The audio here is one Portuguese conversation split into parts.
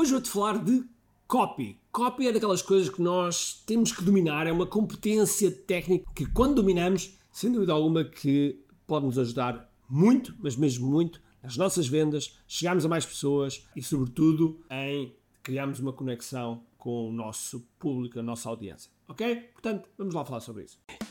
Hoje vou-te falar de copy. Copy é daquelas coisas que nós temos que dominar, é uma competência técnica que, quando dominamos, sem dúvida alguma, que pode nos ajudar muito, mas mesmo muito, nas nossas vendas, chegarmos a mais pessoas e, sobretudo, em criarmos uma conexão com o nosso público, a nossa audiência. Ok? Portanto, vamos lá falar sobre isso.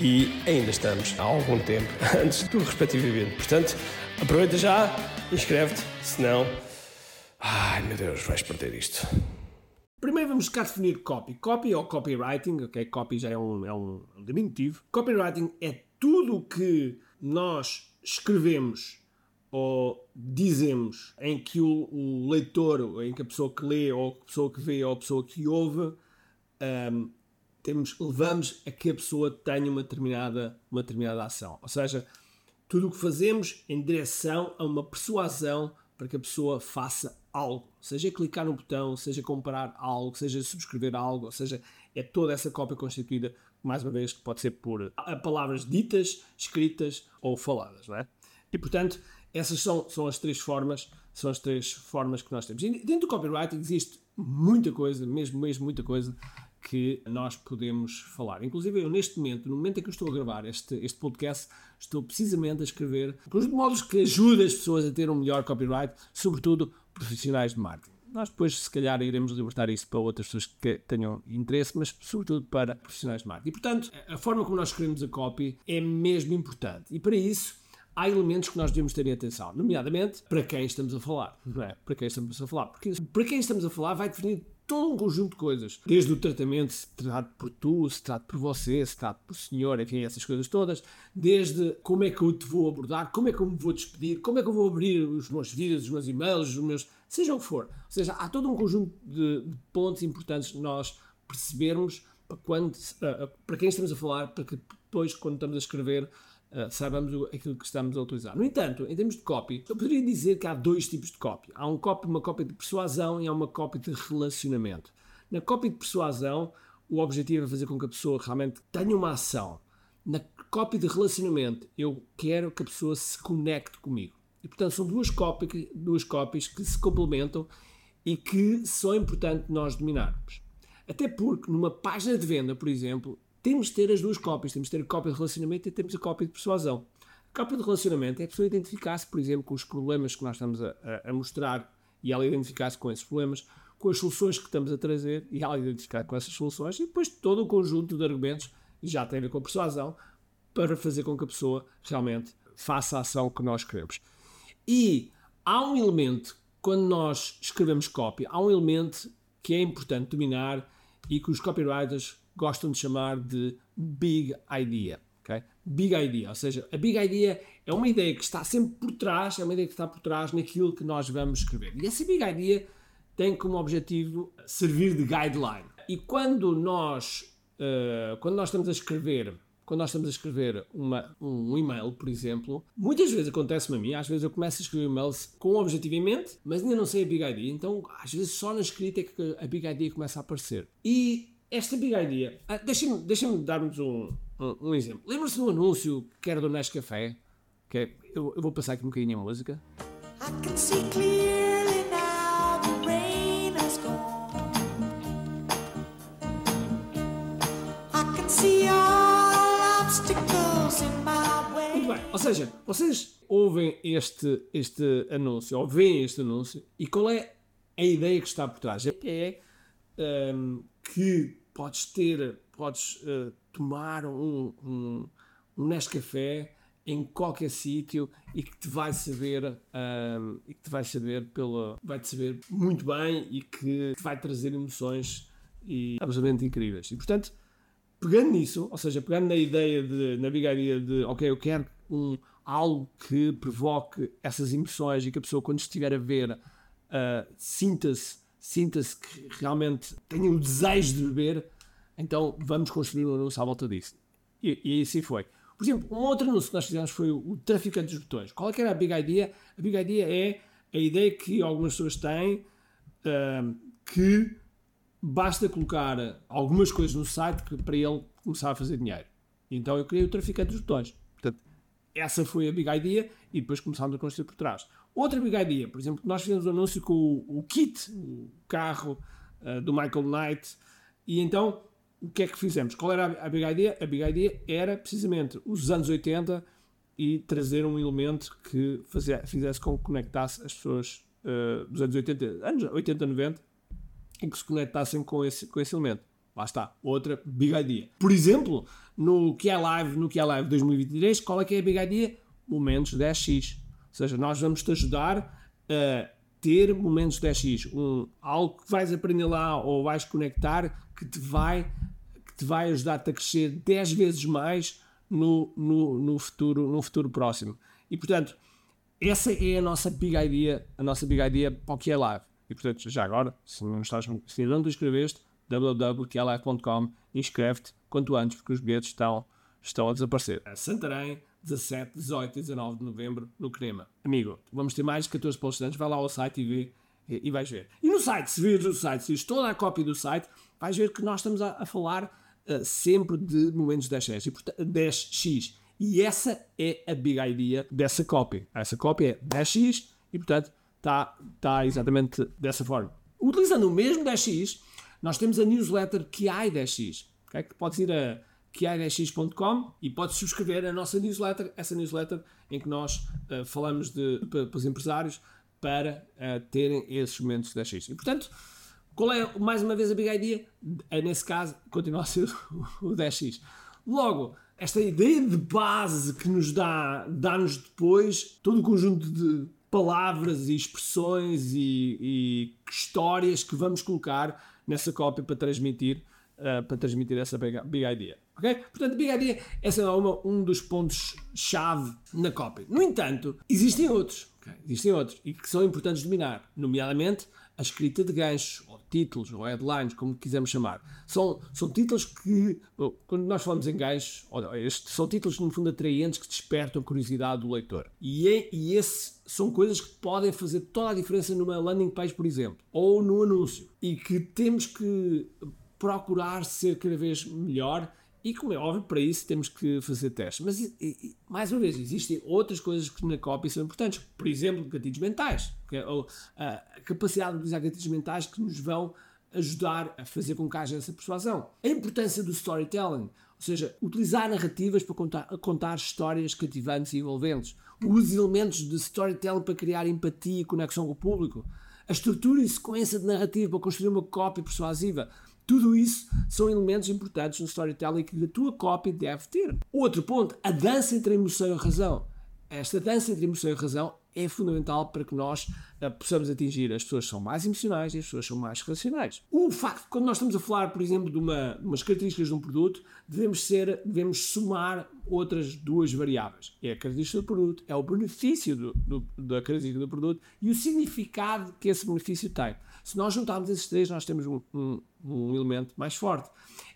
e ainda estamos há algum tempo antes do respectivo evento. Portanto, aproveita já, inscreve-te, senão. Ai meu Deus, vais perder isto. Primeiro vamos cá definir copy. Copy ou copywriting, ok? Copy já é um, é um diminutivo. Copywriting é tudo o que nós escrevemos ou dizemos em que o, o, leitor, em que a pessoa que lê, ou a pessoa que vê, ou a pessoa que ouve, um, temos, levamos a que a pessoa tenha uma determinada, uma determinada ação. Ou seja, tudo o que fazemos em direção a uma persuasão para que a pessoa faça algo. Seja clicar no botão, seja comprar algo, seja subscrever algo, ou seja, é toda essa cópia constituída, mais uma vez, que pode ser por palavras ditas, escritas ou faladas, não é? E portanto, essas são, são as três formas, são as três formas que nós temos. E dentro do copywriting existe muita coisa, mesmo, mesmo muita coisa que nós podemos falar. Inclusive, eu neste momento, no momento em que eu estou a gravar este, este podcast, estou precisamente a escrever os modos que ajudam as pessoas a ter um melhor copyright, sobretudo profissionais de marketing. Nós depois, se calhar, iremos libertar isso para outras pessoas que tenham interesse, mas sobretudo para profissionais de marketing. E, portanto, a forma como nós escrevemos a copy é mesmo importante. E para isso, há elementos que nós devemos ter em atenção, nomeadamente para quem estamos a falar, não é? Para quem estamos a falar. Porque para quem estamos a falar vai definir todo um conjunto de coisas. Desde o tratamento, se trata por tu, se trata por você, se trata por senhor, enfim, essas coisas todas. Desde como é que eu te vou abordar, como é que eu me vou despedir, como é que eu vou abrir os meus vídeos, os meus e-mails, os meus. seja o que for. Ou seja, há todo um conjunto de, pontos importantes nós percebermos para, quando, para quem estamos a falar, para que depois, quando estamos a escrever, uh, saibamos aquilo que estamos a utilizar. No entanto, em termos de copy, eu poderia dizer que há dois tipos de copy. Há um copy, uma copy de persuasão e há uma copy de relacionamento. Na copy de persuasão, o objetivo é fazer com que a pessoa realmente tenha uma ação. Na copy de relacionamento, eu quero que a pessoa se conecte comigo. E portanto, são duas cópias, duas cópias que se complementam e que são importantes nós dominarmos. Até porque numa página de venda, por exemplo, temos de ter as duas cópias. Temos de ter a cópia de relacionamento e temos a cópia de persuasão. A cópia de relacionamento é a pessoa identificar-se, por exemplo, com os problemas que nós estamos a, a, mostrar e ela identificar-se com esses problemas, com as soluções que estamos a trazer e ela identificar com essas soluções e depois todo o conjunto de argumentos já tem a ver com a persuasão para fazer com que a pessoa realmente faça a ação que nós queremos. E há um elemento, quando nós escrevemos copy, há um elemento que é importante dominar e que os copywriters gostam de chamar de Big Idea. Okay? Big Idea, ou seja, a Big Idea é uma ideia que está sempre por trás, é uma ideia que está por trás naquilo que nós vamos escrever. E essa Big Idea tem como objetivo servir de guideline. E quando nós, uh, quando nós estamos a escrever quando nós estamos a escrever uma, um e-mail, por exemplo, muitas vezes acontece-me a mim, às vezes eu começo a escrever e-mails com objetivo em mente, mas ainda não sei a Big Idea, então às vezes só na escrita é que a Big Idea começa a aparecer. E esta Big Idea, ah, deixem-me deixem dar-nos um, um, um, exemplo. Lembra-se do anúncio que era do Nescafé? Que é, eu, eu vou passar aqui um bocadinho a música. I can see clearly now the rain has gone. I can see all obstacles in my way. Muito bem, ou seja, vocês ouvem este, este anúncio, ou veem este anúncio, e qual é a ideia que está por trás? É um, que podes ter, podes uh, tomar um, um, um Nescafé em qualquer sítio e que te vai saber um, e que te vai saber pela vai te saber muito bem e que te vai trazer emoções e absolutamente incríveis. E portanto pegando nisso ou seja pegando na ideia de na big idea de ok eu quero um algo que provoque essas emoções e que a pessoa quando estiver a ver uh, sinta-se sinta-se que realmente tenha o desejo de beber então vamos construir um anúncio à volta disso e, e assim foi por exemplo, um outro anúncio que nós fizemos foi o, traficante dos botões. Qual é que era a Big Idea? A Big Idea é a ideia que algumas pessoas têm uh, que basta colocar algumas coisas no site para ele começar a fazer dinheiro. Então eu criei o traficante dos botões. Portanto, essa foi a Big Idea e depois começámos a construir por trás. Outra Idea, por exemplo, nós fizemos um anúncio com o, Kit, o carro uh, do Michael Knight, e então o que é que fizemos? Qual era a Big Idea? A Big Idea era precisamente os anos 80 e trazer um elemento que fazia, fizesse com que conectasse as pessoas uh, dos anos 80, anos 80, 90 e que se conectassem com esse, com esse elemento. Lá está, outra Big Idea. Por exemplo, no que é Live, no que é Live 2023, qual é que é a Big Idea? Momentos 10x. Seja, nós vamos te ajudar a ter momentos 10x, um, algo que vais aprender lá ou vais conectar que te vai te vai ajudar-te a crescer 10 vezes mais no, no, no, futuro, no futuro próximo. E portanto, essa é a nossa big idea, a nossa big idea para o que é live. E portanto, já agora, se não estás, se não te inscreveste, www.live.com, inscreve-te quanto antes, porque os bilhetes estão, estão a desaparecer. A Santarém, 17, 18 e 19 de novembro, no Crema. Amigo, vamos ter mais de 14 posts vai lá ao site e vê e, e vais ver. E no site, se vires o site, se vires toda a cópia do site, vais ver que nós estamos a, a falar uh, sempre de momentos 10x e, portanto, 10x. E essa é a big idea dessa cópia. Essa cópia é 10x e, portanto, está tá exatamente dessa forma. Utilizando o mesmo 10x, nós temos a newsletter QI10x. Okay? Que podes ir a QI10x.com e podes subscrever a nossa newsletter, essa newsletter em que nós uh, falamos de, para, para os empresários para uh, terem esses momentos 10x. E, portanto, qual é, mais uma vez, a big idea? É, nesse caso, continua a ser o 10x. Logo, esta ideia de base que nos dá, dá-nos depois todo o conjunto de palavras e expressões e, e histórias que vamos colocar nessa cópia para transmitir, uh, para transmitir essa big idea. Portanto, Big Idea esse é uma, um dos pontos-chave na cópia. No entanto, existem outros. Okay? Existem outros e que são importantes dominar, nomeadamente a escrita de ganchos, ou títulos, ou headlines, como quisermos chamar. São, são títulos que, quando nós falamos em ganchos, estes são títulos no fundo atraentes que despertam a curiosidade do leitor. E, é, e esses são coisas que podem fazer toda a diferença numa landing page, por exemplo, ou no anúncio. E que temos que procurar ser cada vez melhor e como é óbvio, para isso temos que fazer testes. Mas, e, e, mais uma vez, existem outras coisas que na cópia são importantes. Por exemplo, gatilhos mentais. É, ou, a capacidade de utilizar gatilhos mentais que nos vão ajudar a fazer com que haja essa persuasão. A importância do storytelling. Ou seja, utilizar narrativas para contar, contar histórias cativantes e envolventes. Os elementos de storytelling para criar empatia e conexão com o público. A estrutura e sequência de narrativa para construir uma cópia persuasiva. Tudo isso são elementos importantes no storytelling que a tua cópia deve ter. Outro ponto, a dança entre a emoção e a razão. Esta dança entre emoção e razão é fundamental para que nós uh, possamos atingir as pessoas que são mais emocionais e as pessoas que são mais racionais. O facto, quando nós estamos a falar, por exemplo, de, uma, de umas características de um produto, devemos, ser, devemos somar outras duas variáveis. É a característica do produto, é o benefício do, do, da característica do produto e o significado que esse benefício tem. Se nós juntarmos esses três, nós temos um, um, um elemento mais forte.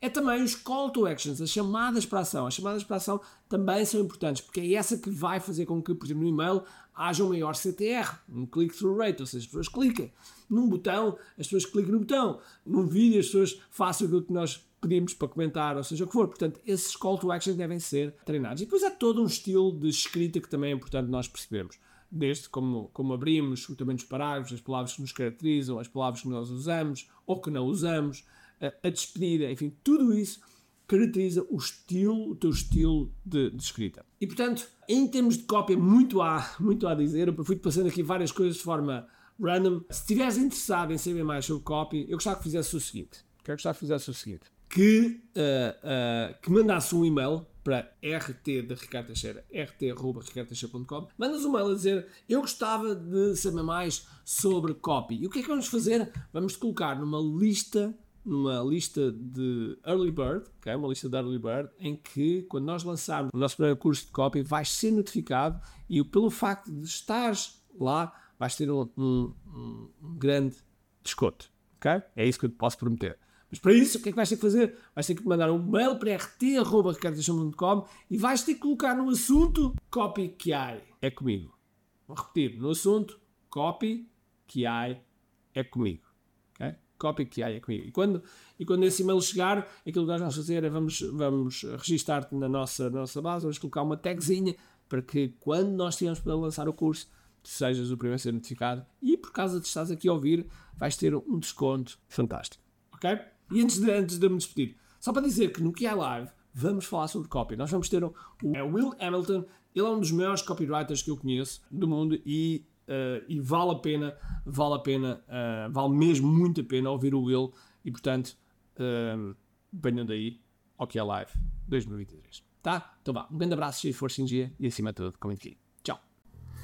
É também os call to actions, as chamadas para ação. As chamadas para ação também são importantes, porque é essa que vai fazer com que, por exemplo, no e-mail haja um maior CTR, um click-through rate, ou seja, as pessoas cliquem. Num botão, as pessoas cliquem no botão. Num vídeo, as pessoas façam aquilo que nós pedimos para comentar, ou seja o que for. Portanto, esses call to actions devem ser treinados. E depois há todo um estilo de escrita que também é importante nós percebermos desde como, como abrimos, tamanho dos parágrafos, as palavras que nos caracterizam, as palavras que nós usamos ou que não usamos, a, a despedida, enfim, tudo isso caracteriza o estilo, o teu estilo de, de, escrita. E portanto, em termos de cópia, muito há, muito há a dizer. Eu fui passando aqui várias coisas de forma random. Se estiveres interessado em saber mais sobre cópia, eu gostava que fizesse o seguinte. O que é que gostava que fizesse o seguinte: que, uh, uh, que mandasse um e-mail para rt de Ricardo Teixeira, rt.ricardoteixeira.com, mandas um e-mail a dizer eu gostava de saber mais sobre copy. E o que é que vamos fazer? Vamos colocar numa lista numa lista de Early Bird, okay? uma lista de Early Bird, em que quando nós lançarmos o nosso primeiro curso de copy, vais ser notificado e pelo facto de estares lá, vais ter um, um, um grande desconto. Okay? É isso que eu te posso prometer. Mas para isso, o que é que vais ter que fazer? Vais ter que mandar um mail para rt.ricardo.com e vais ter que colocar no assunto copy que há é comigo. Vou repetir, no assunto copy que há é comigo. Okay? Copy que há é comigo. E quando, e quando esse e-mail chegar, aquilo que nós vamos fazer é vamos, vamos registar-te na nossa, na nossa base, vamos colocar uma tagzinha para que quando nós estivermos para lançar o curso, tu sejas o primeiro a ser notificado e por causa de estás aqui a ouvir, vais ter um desconto fantástico. Ok? E antes de, antes de me despedir, só para dizer que no QI Live vamos falar sobre copy. Nós vamos ter o, o é Will Hamilton, ele é um dos maiores copywriters que eu conheço do mundo e, uh, e vale a pena, vale a pena, uh, vale mesmo muito a pena ouvir o Will e portanto uh, venham daí ao QI Live 2023. Tá? Então vá, um grande abraço, de força em dia e acima de tudo, comente aqui.